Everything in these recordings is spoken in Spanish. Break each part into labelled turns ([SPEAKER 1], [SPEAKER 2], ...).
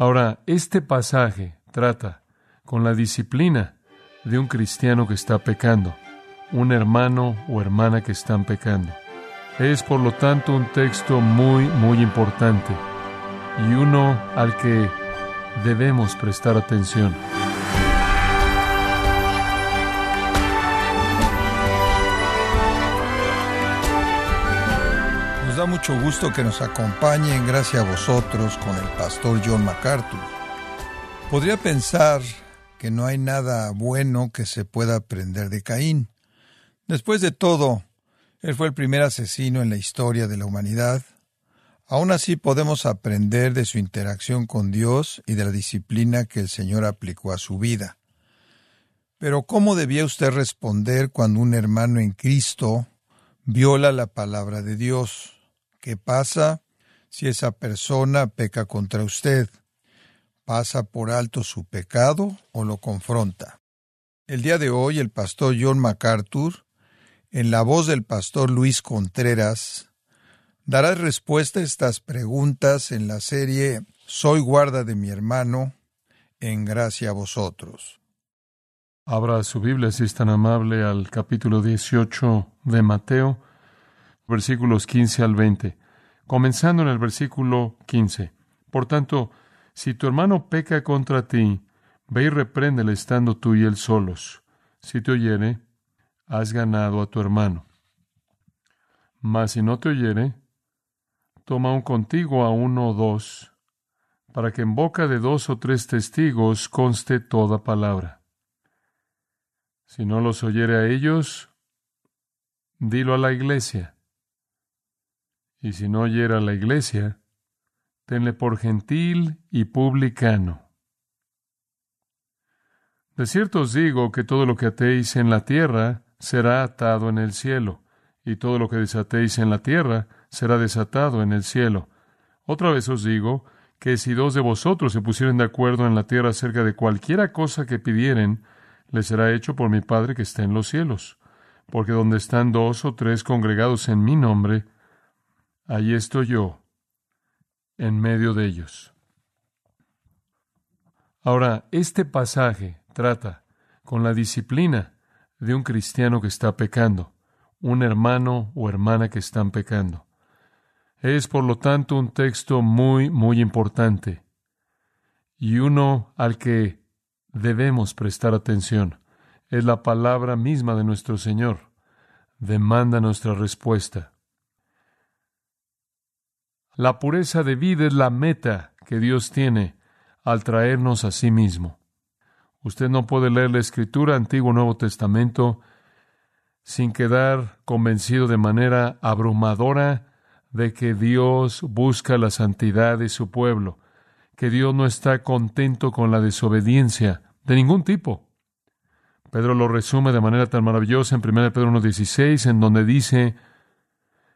[SPEAKER 1] Ahora, este pasaje trata con la disciplina de un cristiano que está pecando, un hermano o hermana que están pecando. Es por lo tanto un texto muy, muy importante y uno al que debemos prestar atención.
[SPEAKER 2] Mucho gusto que nos acompañen, gracias a vosotros, con el pastor John MacArthur. Podría pensar que no hay nada bueno que se pueda aprender de Caín. Después de todo, él fue el primer asesino en la historia de la humanidad. Aún así podemos aprender de su interacción con Dios y de la disciplina que el Señor aplicó a su vida. Pero ¿cómo debía usted responder cuando un hermano en Cristo viola la palabra de Dios? ¿Qué pasa si esa persona peca contra usted? ¿Pasa por alto su pecado o lo confronta? El día de hoy el pastor John MacArthur en la voz del pastor Luis Contreras, dará respuesta a estas preguntas en la serie Soy guarda de mi hermano, en gracia a vosotros.
[SPEAKER 1] Abra su Biblia, si es tan amable, al capítulo 18 de Mateo, versículos 15 al 20. Comenzando en el versículo 15. Por tanto, si tu hermano peca contra ti, ve y repréndele estando tú y él solos. Si te oyere, has ganado a tu hermano. Mas si no te oyere, toma un contigo a uno o dos, para que en boca de dos o tres testigos conste toda palabra. Si no los oyere a ellos, dilo a la iglesia. Y si no oyera la iglesia, tenle por gentil y publicano. De cierto os digo que todo lo que atéis en la tierra será atado en el cielo, y todo lo que desatéis en la tierra será desatado en el cielo. Otra vez os digo que si dos de vosotros se pusieren de acuerdo en la tierra acerca de cualquiera cosa que pidieren, les será hecho por mi Padre que está en los cielos. Porque donde están dos o tres congregados en mi nombre, allí estoy yo, en medio de ellos. Ahora, este pasaje trata con la disciplina de un cristiano que está pecando, un hermano o hermana que están pecando. Es, por lo tanto, un texto muy, muy importante y uno al que debemos prestar atención. Es la palabra misma de nuestro Señor. Demanda nuestra respuesta. La pureza de vida es la meta que Dios tiene al traernos a sí mismo. Usted no puede leer la Escritura, Antiguo Nuevo Testamento, sin quedar convencido de manera abrumadora de que Dios busca la santidad de su pueblo, que Dios no está contento con la desobediencia de ningún tipo. Pedro lo resume de manera tan maravillosa en 1 Pedro 1.16, en donde dice,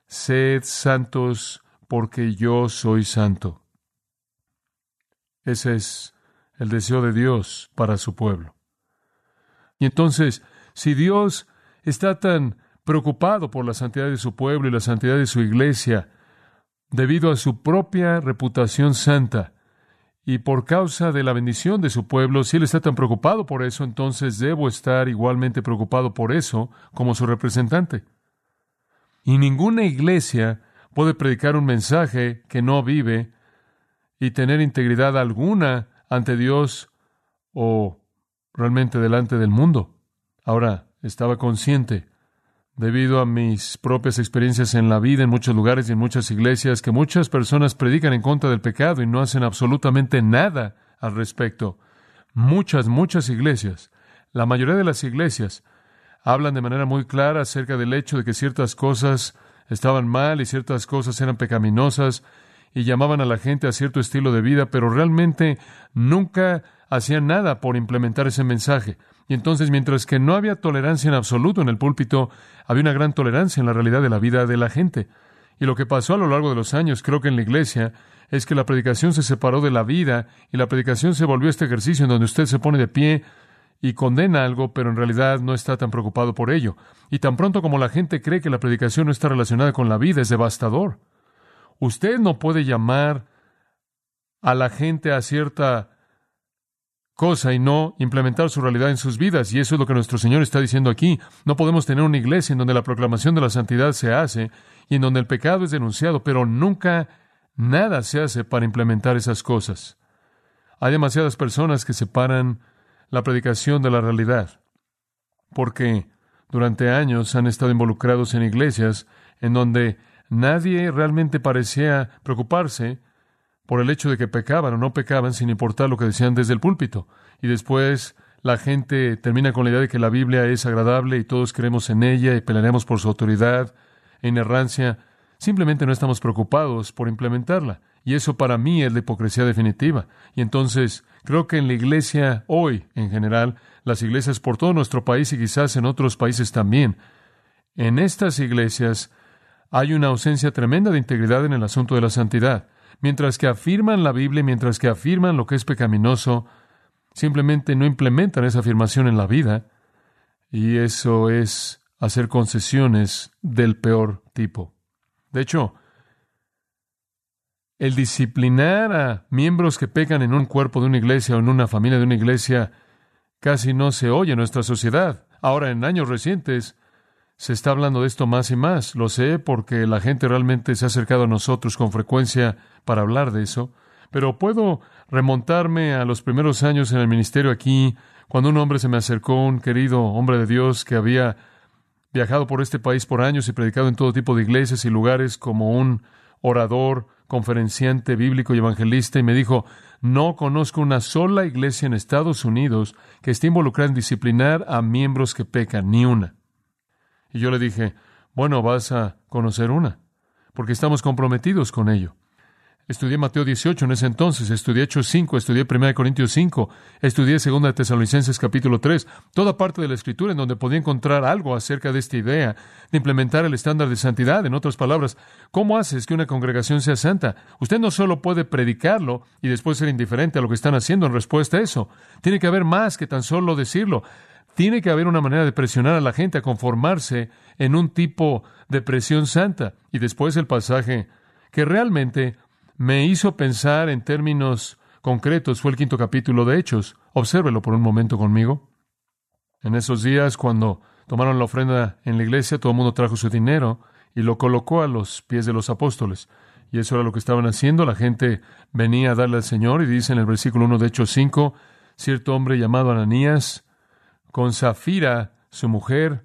[SPEAKER 1] Sed santos porque yo soy santo. Ese es el deseo de Dios para su pueblo. Y entonces, si Dios está tan preocupado por la santidad de su pueblo y la santidad de su iglesia, debido a su propia reputación santa, y por causa de la bendición de su pueblo, si Él está tan preocupado por eso, entonces debo estar igualmente preocupado por eso como su representante. Y ninguna iglesia puede predicar un mensaje que no vive y tener integridad alguna ante Dios o realmente delante del mundo. Ahora, estaba consciente, debido a mis propias experiencias en la vida, en muchos lugares y en muchas iglesias, que muchas personas predican en contra del pecado y no hacen absolutamente nada al respecto. Muchas, muchas iglesias, la mayoría de las iglesias, hablan de manera muy clara acerca del hecho de que ciertas cosas estaban mal y ciertas cosas eran pecaminosas y llamaban a la gente a cierto estilo de vida, pero realmente nunca hacían nada por implementar ese mensaje. Y entonces, mientras que no había tolerancia en absoluto en el púlpito, había una gran tolerancia en la realidad de la vida de la gente. Y lo que pasó a lo largo de los años, creo que en la iglesia, es que la predicación se separó de la vida y la predicación se volvió este ejercicio en donde usted se pone de pie y condena algo, pero en realidad no está tan preocupado por ello. Y tan pronto como la gente cree que la predicación no está relacionada con la vida, es devastador. Usted no puede llamar a la gente a cierta cosa y no implementar su realidad en sus vidas. Y eso es lo que nuestro Señor está diciendo aquí. No podemos tener una iglesia en donde la proclamación de la santidad se hace y en donde el pecado es denunciado, pero nunca nada se hace para implementar esas cosas. Hay demasiadas personas que separan la predicación de la realidad, porque durante años han estado involucrados en iglesias en donde nadie realmente parecía preocuparse por el hecho de que pecaban o no pecaban sin importar lo que decían desde el púlpito. Y después la gente termina con la idea de que la Biblia es agradable y todos creemos en ella y pelearemos por su autoridad e inerrancia. Simplemente no estamos preocupados por implementarla. Y eso para mí es la hipocresía definitiva. Y entonces creo que en la iglesia hoy, en general, las iglesias por todo nuestro país y quizás en otros países también, en estas iglesias hay una ausencia tremenda de integridad en el asunto de la santidad mientras que afirman la Biblia, mientras que afirman lo que es pecaminoso, simplemente no implementan esa afirmación en la vida, y eso es hacer concesiones del peor tipo. De hecho, el disciplinar a miembros que pecan en un cuerpo de una iglesia o en una familia de una iglesia casi no se oye en nuestra sociedad. Ahora, en años recientes, se está hablando de esto más y más. Lo sé porque la gente realmente se ha acercado a nosotros con frecuencia para hablar de eso. Pero puedo remontarme a los primeros años en el ministerio aquí, cuando un hombre se me acercó, un querido hombre de Dios que había viajado por este país por años y predicado en todo tipo de iglesias y lugares como un orador, conferenciante bíblico y evangelista, y me dijo, no conozco una sola iglesia en Estados Unidos que esté involucrada en disciplinar a miembros que pecan, ni una. Y yo le dije, bueno, vas a conocer una, porque estamos comprometidos con ello. Estudié Mateo 18 en ese entonces, estudié Hechos 5, estudié 1 Corintios 5, estudié 2 de Tesalonicenses capítulo 3, toda parte de la escritura en donde podía encontrar algo acerca de esta idea de implementar el estándar de santidad. En otras palabras, ¿cómo haces que una congregación sea santa? Usted no solo puede predicarlo y después ser indiferente a lo que están haciendo en respuesta a eso. Tiene que haber más que tan solo decirlo. Tiene que haber una manera de presionar a la gente a conformarse en un tipo de presión santa. Y después el pasaje que realmente me hizo pensar en términos concretos fue el quinto capítulo de Hechos. Obsérvelo por un momento conmigo. En esos días, cuando tomaron la ofrenda en la iglesia, todo el mundo trajo su dinero y lo colocó a los pies de los apóstoles. Y eso era lo que estaban haciendo. La gente venía a darle al Señor y dice en el versículo 1 de Hechos 5, cierto hombre llamado Ananías, con Zafira, su mujer,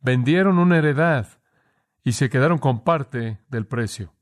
[SPEAKER 1] vendieron una heredad y se quedaron con parte del precio.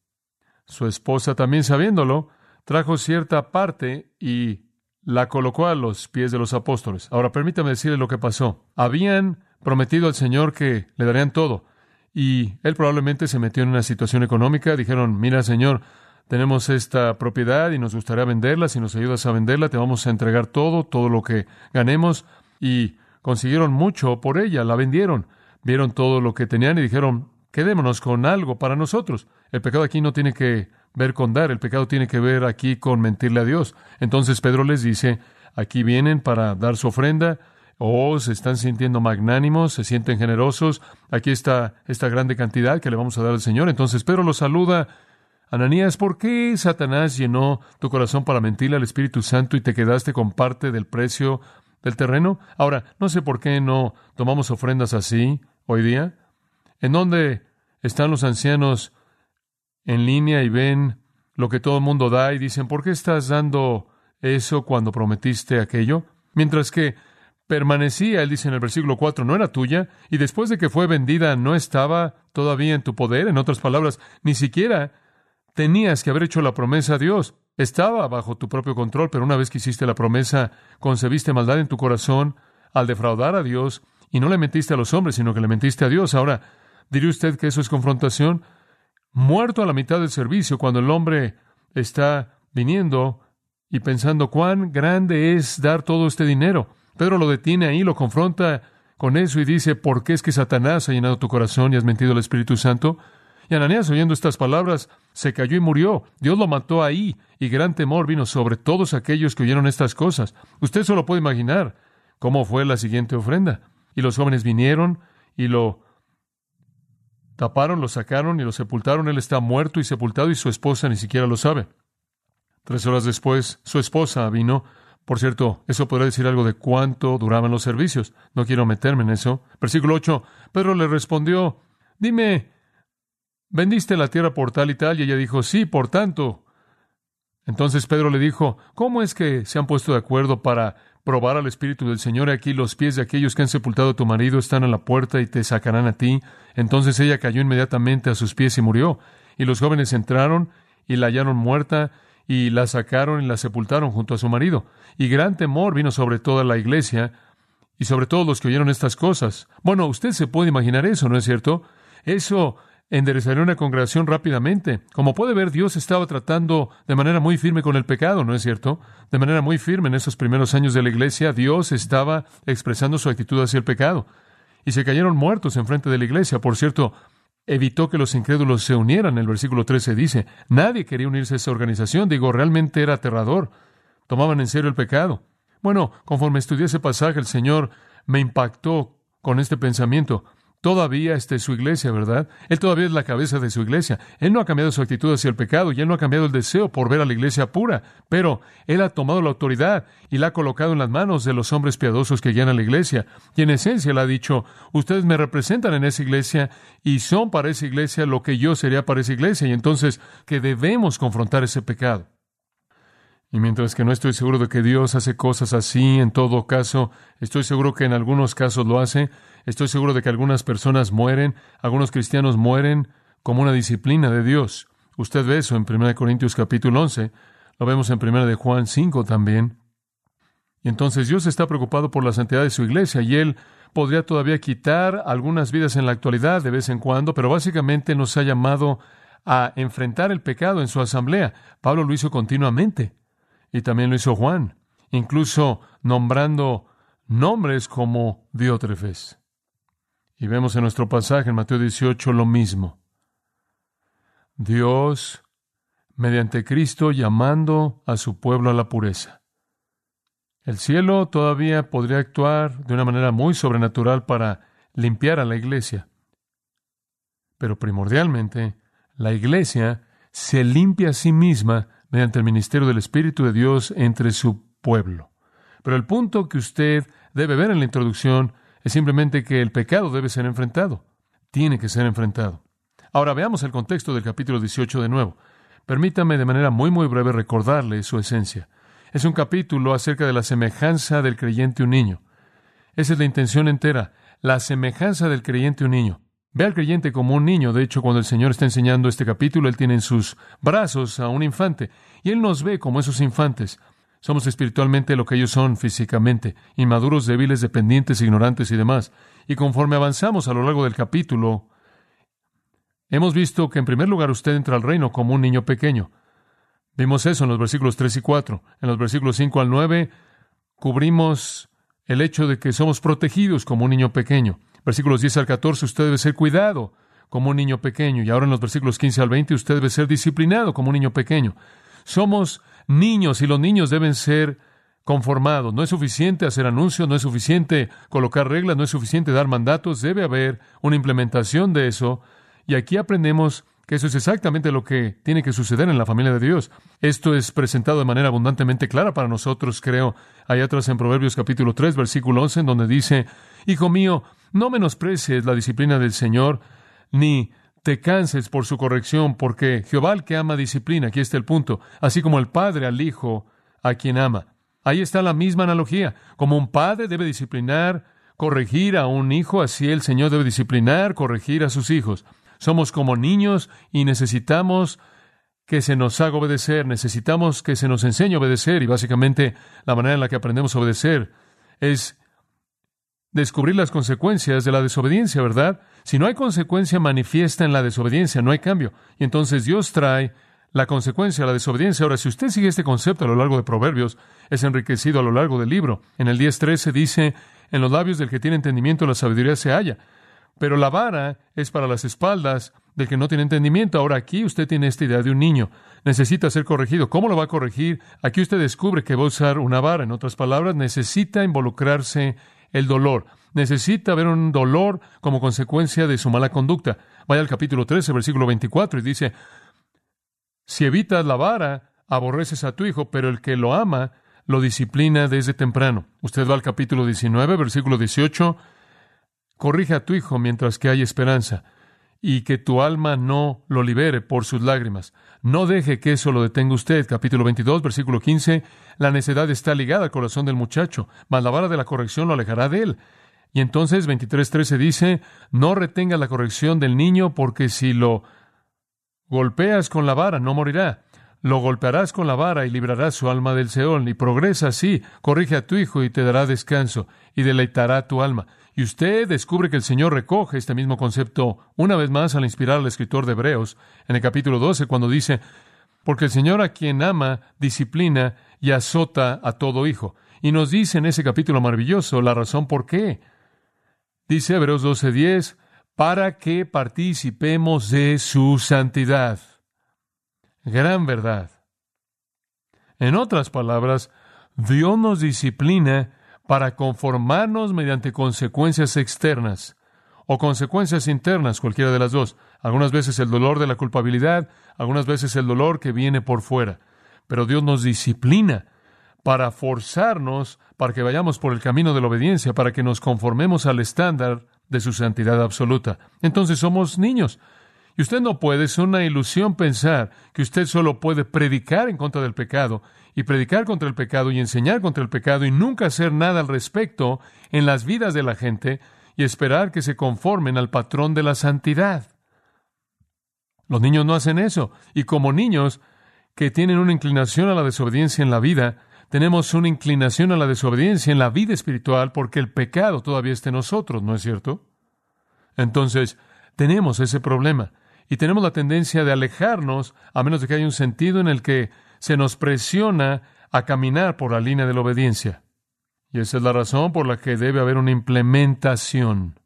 [SPEAKER 1] Su esposa, también sabiéndolo, trajo cierta parte y la colocó a los pies de los apóstoles. Ahora permítame decirle lo que pasó. Habían prometido al Señor que le darían todo, y él probablemente se metió en una situación económica. Dijeron, mira Señor, tenemos esta propiedad y nos gustaría venderla, si nos ayudas a venderla, te vamos a entregar todo, todo lo que ganemos, y consiguieron mucho por ella, la vendieron, vieron todo lo que tenían y dijeron, quedémonos con algo para nosotros. El pecado aquí no tiene que ver con dar, el pecado tiene que ver aquí con mentirle a Dios. Entonces Pedro les dice, aquí vienen para dar su ofrenda, oh, se están sintiendo magnánimos, se sienten generosos, aquí está esta grande cantidad que le vamos a dar al Señor. Entonces Pedro los saluda, Ananías, ¿por qué Satanás llenó tu corazón para mentirle al Espíritu Santo y te quedaste con parte del precio del terreno. Ahora, no sé por qué no tomamos ofrendas así hoy día. ¿En dónde están los ancianos en línea y ven lo que todo el mundo da y dicen, ¿por qué estás dando eso cuando prometiste aquello? Mientras que permanecía, él dice en el versículo 4, no era tuya, y después de que fue vendida no estaba todavía en tu poder. En otras palabras, ni siquiera tenías que haber hecho la promesa a Dios. Estaba bajo tu propio control, pero una vez que hiciste la promesa, concebiste maldad en tu corazón al defraudar a Dios y no le mentiste a los hombres, sino que le mentiste a Dios. Ahora, ¿diría usted que eso es confrontación? Muerto a la mitad del servicio, cuando el hombre está viniendo y pensando cuán grande es dar todo este dinero. Pedro lo detiene ahí, lo confronta con eso y dice, ¿por qué es que Satanás ha llenado tu corazón y has mentido al Espíritu Santo? Y Ananías, oyendo estas palabras, se cayó y murió. Dios lo mató ahí, y gran temor vino sobre todos aquellos que oyeron estas cosas. Usted solo puede imaginar cómo fue la siguiente ofrenda. Y los jóvenes vinieron y lo taparon, lo sacaron y lo sepultaron. Él está muerto y sepultado y su esposa ni siquiera lo sabe. Tres horas después, su esposa vino. Por cierto, eso podría decir algo de cuánto duraban los servicios. No quiero meterme en eso. Versículo 8. Pedro le respondió, dime, ¿vendiste la tierra por tal y tal? Y ella dijo, sí, por tanto. Entonces Pedro le dijo, ¿cómo es que se han puesto de acuerdo para probar al Espíritu del Señor? Aquí los pies de aquellos que han sepultado a tu marido están a la puerta y te sacarán a ti. Entonces ella cayó inmediatamente a sus pies y murió. Y los jóvenes entraron y la hallaron muerta y la sacaron y la sepultaron junto a su marido. Y gran temor vino sobre toda la iglesia y sobre todos los que oyeron estas cosas. Bueno, usted se puede imaginar eso, ¿no es cierto? Eso enderezaría una congregación rápidamente. Como puede ver, Dios estaba tratando de manera muy firme con el pecado, ¿no es cierto? De manera muy firme en esos primeros años de la iglesia, Dios estaba expresando su actitud hacia el pecado. Y se cayeron muertos enfrente de la iglesia. Por cierto, evitó que los incrédulos se unieran. El versículo 13 dice, nadie quería unirse a esa organización. Digo, realmente era aterrador. Tomaban en serio el pecado. Bueno, conforme estudié ese pasaje, el Señor me impactó con este pensamiento. Todavía esta es su iglesia, ¿verdad? Él todavía es la cabeza de su iglesia. Él no ha cambiado su actitud hacia el pecado y él no ha cambiado el deseo por ver a la iglesia pura, pero él ha tomado la autoridad y la ha colocado en las manos de los hombres piadosos que a la iglesia. Y en esencia le ha dicho, ustedes me representan en esa iglesia y son para esa iglesia lo que yo sería para esa iglesia y entonces que debemos confrontar ese pecado. Y mientras que no estoy seguro de que Dios hace cosas así, en todo caso, estoy seguro que en algunos casos lo hace, Estoy seguro de que algunas personas mueren, algunos cristianos mueren como una disciplina de Dios. Usted ve eso en 1 Corintios capítulo 11, lo vemos en 1 de Juan 5 también. Y entonces Dios está preocupado por la santidad de su iglesia y Él podría todavía quitar algunas vidas en la actualidad de vez en cuando, pero básicamente nos ha llamado a enfrentar el pecado en su asamblea. Pablo lo hizo continuamente y también lo hizo Juan, incluso nombrando nombres como Diótrefes. Y vemos en nuestro pasaje en Mateo 18 lo mismo. Dios, mediante Cristo, llamando a su pueblo a la pureza. El cielo todavía podría actuar de una manera muy sobrenatural para limpiar a la iglesia. Pero primordialmente, la iglesia se limpia a sí misma mediante el ministerio del Espíritu de Dios entre su pueblo. Pero el punto que usted debe ver en la introducción es simplemente que el pecado debe ser enfrentado. Tiene que ser enfrentado. Ahora veamos el contexto del capítulo 18 de nuevo. Permítame de manera muy muy breve recordarle su esencia. Es un capítulo acerca de la semejanza del creyente un niño. Esa es la intención entera, la semejanza del creyente un niño. Ve al creyente como un niño. De hecho, cuando el Señor está enseñando este capítulo, Él tiene en sus brazos a un infante. Y Él nos ve como esos infantes. Somos espiritualmente lo que ellos son físicamente, inmaduros, débiles, dependientes, ignorantes y demás. Y conforme avanzamos a lo largo del capítulo, hemos visto que en primer lugar usted entra al reino como un niño pequeño. Vimos eso en los versículos 3 y 4. En los versículos 5 al 9 cubrimos el hecho de que somos protegidos como un niño pequeño. Versículos 10 al 14, usted debe ser cuidado como un niño pequeño. Y ahora en los versículos 15 al 20, usted debe ser disciplinado como un niño pequeño. Somos niños y los niños deben ser conformados. No es suficiente hacer anuncios, no es suficiente colocar reglas, no es suficiente dar mandatos, debe haber una implementación de eso. Y aquí aprendemos que eso es exactamente lo que tiene que suceder en la familia de Dios. Esto es presentado de manera abundantemente clara para nosotros, creo. Hay atrás en Proverbios capítulo 3, versículo 11, en donde dice, Hijo mío, no menosprecies la disciplina del Señor, ni te canses por su corrección, porque Jehová al que ama disciplina, aquí está el punto, así como el Padre al Hijo a quien ama. Ahí está la misma analogía. Como un padre debe disciplinar, corregir a un hijo, así el Señor debe disciplinar, corregir a sus hijos. Somos como niños y necesitamos que se nos haga obedecer, necesitamos que se nos enseñe a obedecer y básicamente la manera en la que aprendemos a obedecer es descubrir las consecuencias de la desobediencia, ¿verdad? Si no hay consecuencia manifiesta en la desobediencia, no hay cambio. Y entonces Dios trae la consecuencia la desobediencia. Ahora, si usted sigue este concepto a lo largo de Proverbios, es enriquecido a lo largo del libro. En el 10.13 dice, en los labios del que tiene entendimiento la sabiduría se halla. Pero la vara es para las espaldas del que no tiene entendimiento. Ahora aquí usted tiene esta idea de un niño. Necesita ser corregido. ¿Cómo lo va a corregir? Aquí usted descubre que va a usar una vara. En otras palabras, necesita involucrarse el dolor. Necesita haber un dolor como consecuencia de su mala conducta. Vaya al capítulo 13, versículo 24, y dice, si evitas la vara, aborreces a tu hijo, pero el que lo ama lo disciplina desde temprano. Usted va al capítulo 19, versículo 18, corrige a tu hijo mientras que hay esperanza y que tu alma no lo libere por sus lágrimas. No deje que eso lo detenga usted. Capítulo 22, versículo 15. La necedad está ligada al corazón del muchacho, mas la vara de la corrección lo alejará de él. Y entonces 23.13 dice, no retenga la corrección del niño porque si lo golpeas con la vara no morirá. Lo golpearás con la vara y librarás su alma del Seol. Y progresa así, corrige a tu hijo y te dará descanso y deleitará tu alma. Y usted descubre que el Señor recoge este mismo concepto una vez más al inspirar al escritor de Hebreos en el capítulo 12 cuando dice, porque el Señor a quien ama disciplina y azota a todo hijo. Y nos dice en ese capítulo maravilloso la razón por qué. Dice Hebreos 12:10, para que participemos de su santidad gran verdad. En otras palabras, Dios nos disciplina para conformarnos mediante consecuencias externas o consecuencias internas, cualquiera de las dos. Algunas veces el dolor de la culpabilidad, algunas veces el dolor que viene por fuera. Pero Dios nos disciplina para forzarnos, para que vayamos por el camino de la obediencia, para que nos conformemos al estándar de su santidad absoluta. Entonces somos niños, y usted no puede, es una ilusión pensar que usted solo puede predicar en contra del pecado y predicar contra el pecado y enseñar contra el pecado y nunca hacer nada al respecto en las vidas de la gente y esperar que se conformen al patrón de la santidad. Los niños no hacen eso y como niños que tienen una inclinación a la desobediencia en la vida, tenemos una inclinación a la desobediencia en la vida espiritual porque el pecado todavía está en nosotros, ¿no es cierto? Entonces, tenemos ese problema y tenemos la tendencia de alejarnos a menos de que haya un sentido en el que se nos presiona a caminar por la línea de la obediencia. Y esa es la razón por la que debe haber una implementación.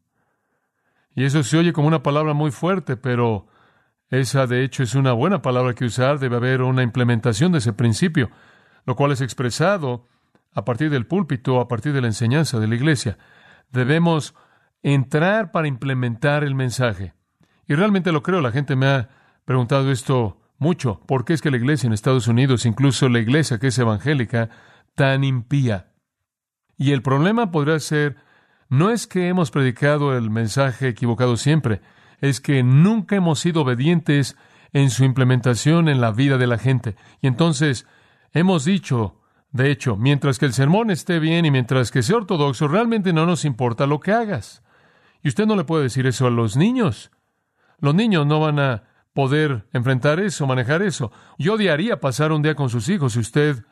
[SPEAKER 1] Y eso se oye como una palabra muy fuerte, pero esa de hecho es una buena palabra que usar. Debe haber una implementación de ese principio, lo cual es expresado a partir del púlpito, a partir de la enseñanza de la iglesia. Debemos entrar para implementar el mensaje. Y realmente lo creo, la gente me ha preguntado esto mucho. ¿Por qué es que la iglesia en Estados Unidos, incluso la iglesia que es evangélica, tan impía? Y el problema podría ser, no es que hemos predicado el mensaje equivocado siempre, es que nunca hemos sido obedientes en su implementación en la vida de la gente. Y entonces hemos dicho, de hecho, mientras que el sermón esté bien y mientras que sea ortodoxo, realmente no nos importa lo que hagas. Y usted no le puede decir eso a los niños. Los niños no van a poder enfrentar eso, manejar eso. Yo odiaría pasar un día con sus hijos si usted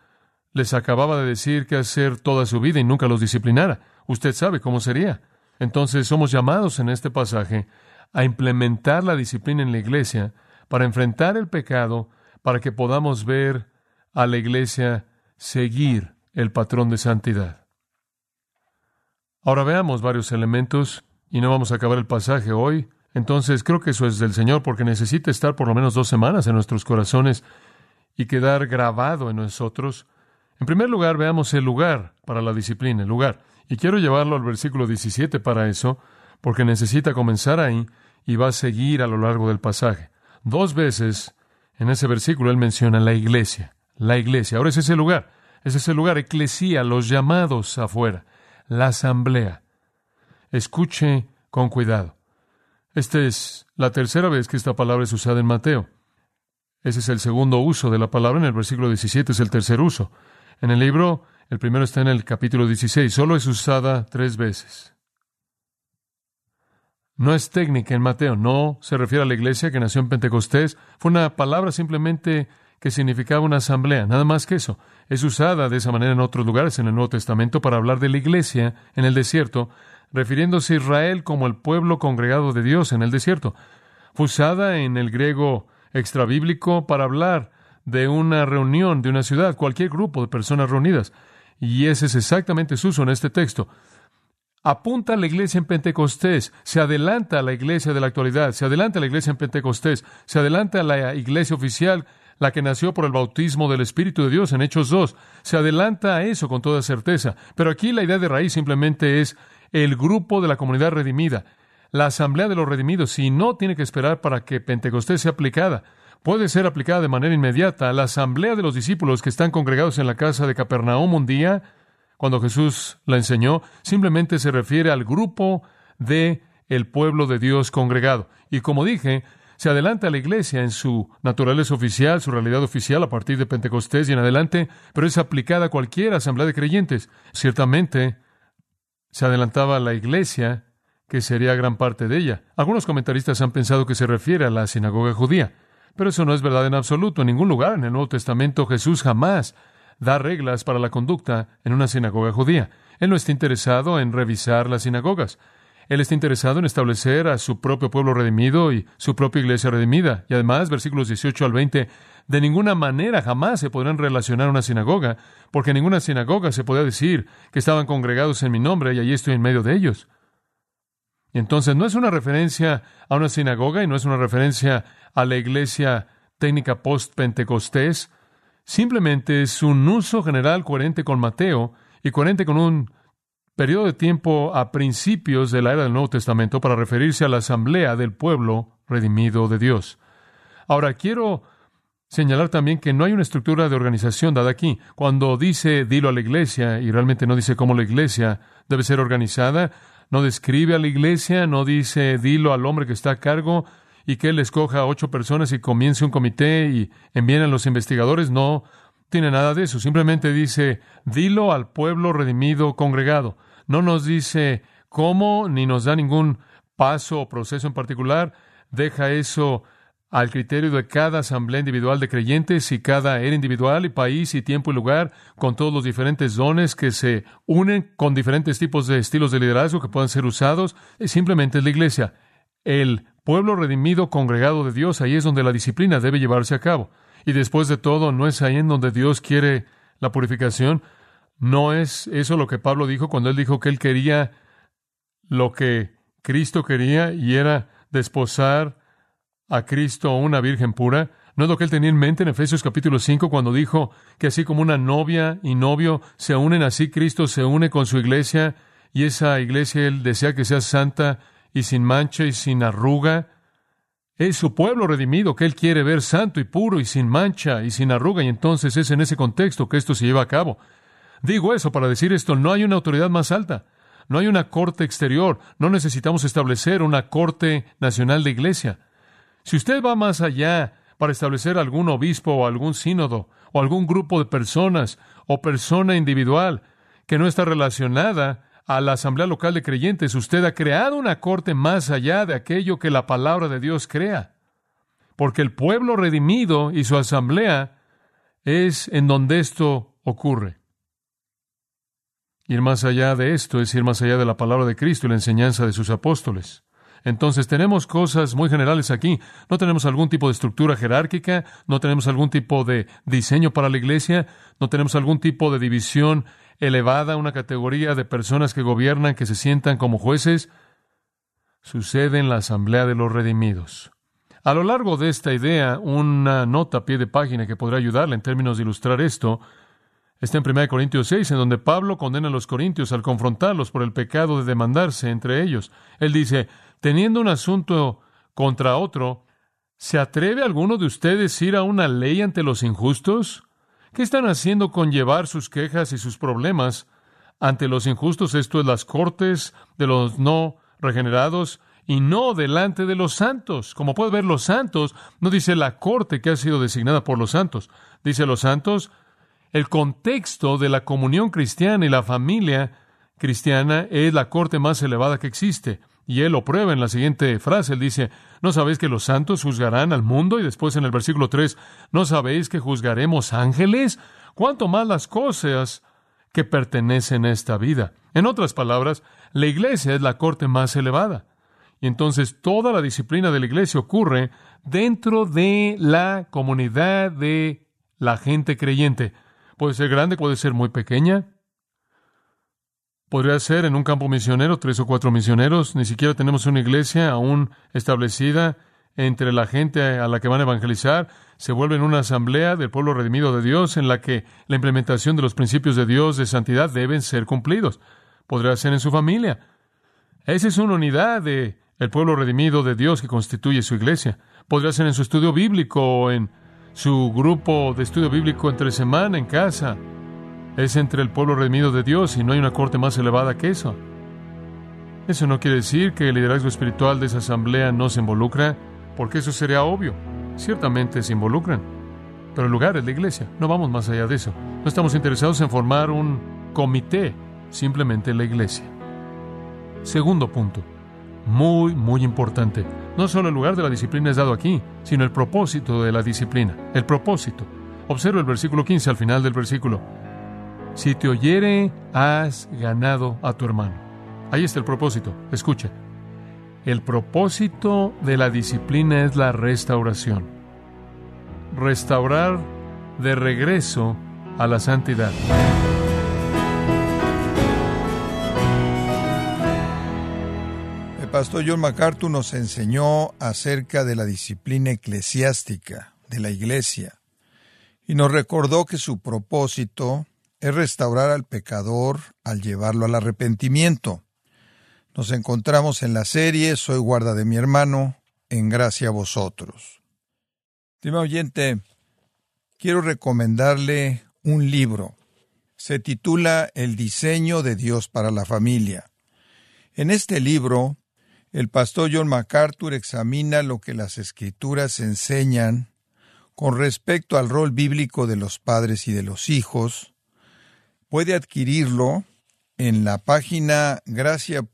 [SPEAKER 1] les acababa de decir qué hacer toda su vida y nunca los disciplinara. Usted sabe cómo sería. Entonces somos llamados en este pasaje a implementar la disciplina en la iglesia para enfrentar el pecado, para que podamos ver a la iglesia seguir el patrón de santidad. Ahora veamos varios elementos y no vamos a acabar el pasaje hoy, entonces creo que eso es del Señor porque necesita estar por lo menos dos semanas en nuestros corazones y quedar grabado en nosotros. En primer lugar, veamos el lugar para la disciplina, el lugar. Y quiero llevarlo al versículo 17 para eso, porque necesita comenzar ahí y va a seguir a lo largo del pasaje. Dos veces en ese versículo él menciona la iglesia, la iglesia. Ahora es ese lugar, es ese lugar, eclesía, los llamados afuera, la asamblea. Escuche con cuidado. Esta es la tercera vez que esta palabra es usada en Mateo. Ese es el segundo uso de la palabra. En el versículo 17 es el tercer uso. En el libro, el primero está en el capítulo 16. Solo es usada tres veces. No es técnica en Mateo. No se refiere a la iglesia que nació en Pentecostés. Fue una palabra simplemente que significaba una asamblea. Nada más que eso. Es usada de esa manera en otros lugares en el Nuevo Testamento para hablar de la iglesia en el desierto refiriéndose a Israel como el pueblo congregado de Dios en el desierto. Fue usada en el griego extrabíblico para hablar de una reunión, de una ciudad, cualquier grupo de personas reunidas. Y ese es exactamente su uso en este texto. Apunta a la iglesia en Pentecostés, se adelanta a la iglesia de la actualidad, se adelanta a la iglesia en Pentecostés, se adelanta a la iglesia oficial, la que nació por el bautismo del Espíritu de Dios en Hechos 2, se adelanta a eso con toda certeza. Pero aquí la idea de raíz simplemente es el grupo de la comunidad redimida, la asamblea de los redimidos, y no tiene que esperar para que Pentecostés sea aplicada, puede ser aplicada de manera inmediata. La asamblea de los discípulos que están congregados en la casa de Capernaum un día, cuando Jesús la enseñó, simplemente se refiere al grupo de el pueblo de Dios congregado. Y como dije, se adelanta a la iglesia en su naturaleza oficial, su realidad oficial a partir de Pentecostés y en adelante, pero es aplicada a cualquier asamblea de creyentes. Ciertamente, se adelantaba a la iglesia, que sería gran parte de ella. Algunos comentaristas han pensado que se refiere a la sinagoga judía, pero eso no es verdad en absoluto. En ningún lugar en el Nuevo Testamento Jesús jamás da reglas para la conducta en una sinagoga judía. Él no está interesado en revisar las sinagogas. Él está interesado en establecer a su propio pueblo redimido y su propia iglesia redimida. Y además, versículos 18 al 20, de ninguna manera jamás se podrán relacionar una sinagoga, porque en ninguna sinagoga se podía decir que estaban congregados en mi nombre y allí estoy en medio de ellos. Entonces no es una referencia a una sinagoga y no es una referencia a la iglesia técnica post-pentecostés, simplemente es un uso general coherente con Mateo y coherente con un periodo de tiempo a principios de la era del Nuevo Testamento para referirse a la asamblea del pueblo redimido de Dios. Ahora, quiero señalar también que no hay una estructura de organización dada aquí. Cuando dice dilo a la iglesia y realmente no dice cómo la iglesia debe ser organizada, no describe a la iglesia, no dice dilo al hombre que está a cargo y que él escoja a ocho personas y comience un comité y envíen a los investigadores, no tiene nada de eso. Simplemente dice dilo al pueblo redimido congregado. No nos dice cómo, ni nos da ningún paso o proceso en particular. Deja eso al criterio de cada asamblea individual de creyentes y cada era individual y país y tiempo y lugar, con todos los diferentes dones que se unen con diferentes tipos de estilos de liderazgo que puedan ser usados. Simplemente es la iglesia. El pueblo redimido, congregado de Dios, ahí es donde la disciplina debe llevarse a cabo. Y después de todo, no es ahí en donde Dios quiere la purificación. No es eso lo que Pablo dijo cuando él dijo que él quería lo que Cristo quería y era desposar a Cristo una virgen pura. ¿No es lo que él tenía en mente en Efesios capítulo 5 cuando dijo que así como una novia y novio se unen, así Cristo se une con su iglesia y esa iglesia él desea que sea santa y sin mancha y sin arruga? Es su pueblo redimido que él quiere ver santo y puro y sin mancha y sin arruga y entonces es en ese contexto que esto se lleva a cabo. Digo eso para decir esto, no hay una autoridad más alta, no hay una corte exterior, no necesitamos establecer una corte nacional de iglesia. Si usted va más allá para establecer algún obispo o algún sínodo o algún grupo de personas o persona individual que no está relacionada a la asamblea local de creyentes, usted ha creado una corte más allá de aquello que la palabra de Dios crea. Porque el pueblo redimido y su asamblea es en donde esto ocurre. Ir más allá de esto es ir más allá de la palabra de Cristo y la enseñanza de sus apóstoles. Entonces tenemos cosas muy generales aquí. No tenemos algún tipo de estructura jerárquica, no tenemos algún tipo de diseño para la iglesia, no tenemos algún tipo de división elevada, una categoría de personas que gobiernan, que se sientan como jueces. Sucede en la Asamblea de los Redimidos. A lo largo de esta idea, una nota a pie de página que podrá ayudarle en términos de ilustrar esto Está en 1 Corintios 6, en donde Pablo condena a los corintios al confrontarlos por el pecado de demandarse entre ellos. Él dice, teniendo un asunto contra otro, ¿se atreve alguno de ustedes ir a una ley ante los injustos? ¿Qué están haciendo con llevar sus quejas y sus problemas ante los injustos? Esto es las cortes de los no regenerados y no delante de los santos. Como puede ver, los santos no dice la corte que ha sido designada por los santos. Dice los santos el contexto de la comunión cristiana y la familia cristiana es la corte más elevada que existe. Y él lo prueba en la siguiente frase. Él dice, ¿no sabéis que los santos juzgarán al mundo? Y después en el versículo 3, ¿no sabéis que juzgaremos ángeles? ¿Cuánto más las cosas que pertenecen a esta vida? En otras palabras, la iglesia es la corte más elevada. Y entonces toda la disciplina de la iglesia ocurre dentro de la comunidad de la gente creyente. Puede ser grande, puede ser muy pequeña. Podría ser en un campo misionero, tres o cuatro misioneros. Ni siquiera tenemos una iglesia aún establecida entre la gente a la que van a evangelizar. Se vuelve en una asamblea del pueblo redimido de Dios en la que la implementación de los principios de Dios de santidad deben ser cumplidos. Podría ser en su familia. Esa es una unidad de el pueblo redimido de Dios que constituye su iglesia. Podría ser en su estudio bíblico o en su grupo de estudio bíblico entre semana en casa. Es entre el pueblo redimido de Dios y no hay una corte más elevada que eso. Eso no quiere decir que el liderazgo espiritual de esa asamblea no se involucra, porque eso sería obvio. Ciertamente se involucran. Pero el lugar es la iglesia. No vamos más allá de eso. No estamos interesados en formar un comité, simplemente la iglesia. Segundo punto muy, muy importante. No solo el lugar de la disciplina es dado aquí, sino el propósito de la disciplina. El propósito. Observa el versículo 15 al final del versículo. Si te oyere, has ganado a tu hermano. Ahí está el propósito. Escucha. El propósito de la disciplina es la restauración. Restaurar de regreso a la santidad.
[SPEAKER 2] Pastor John MacArthur nos enseñó acerca de la disciplina eclesiástica de la Iglesia y nos recordó que su propósito es restaurar al pecador al llevarlo al arrepentimiento. Nos encontramos en la serie Soy guarda de mi hermano, en gracia a vosotros. Estimado oyente, quiero recomendarle un libro. Se titula El diseño de Dios para la familia. En este libro el pastor John MacArthur examina lo que las escrituras enseñan con respecto al rol bíblico de los padres y de los hijos. Puede adquirirlo en la página gracia.org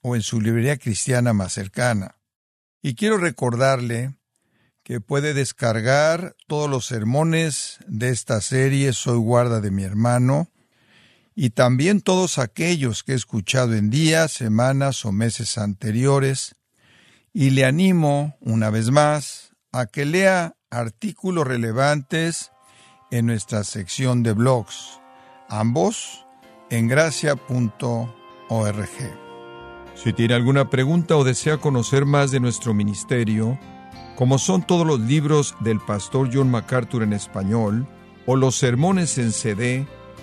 [SPEAKER 2] o en su librería cristiana más cercana. Y quiero recordarle que puede descargar todos los sermones de esta serie Soy guarda de mi hermano y también todos aquellos que he escuchado en días, semanas o meses anteriores, y le animo, una vez más, a que lea artículos relevantes en nuestra sección de blogs, ambos en gracia.org. Si tiene alguna pregunta o desea conocer más de nuestro ministerio, como son todos los libros del pastor John MacArthur en español o los sermones en CD,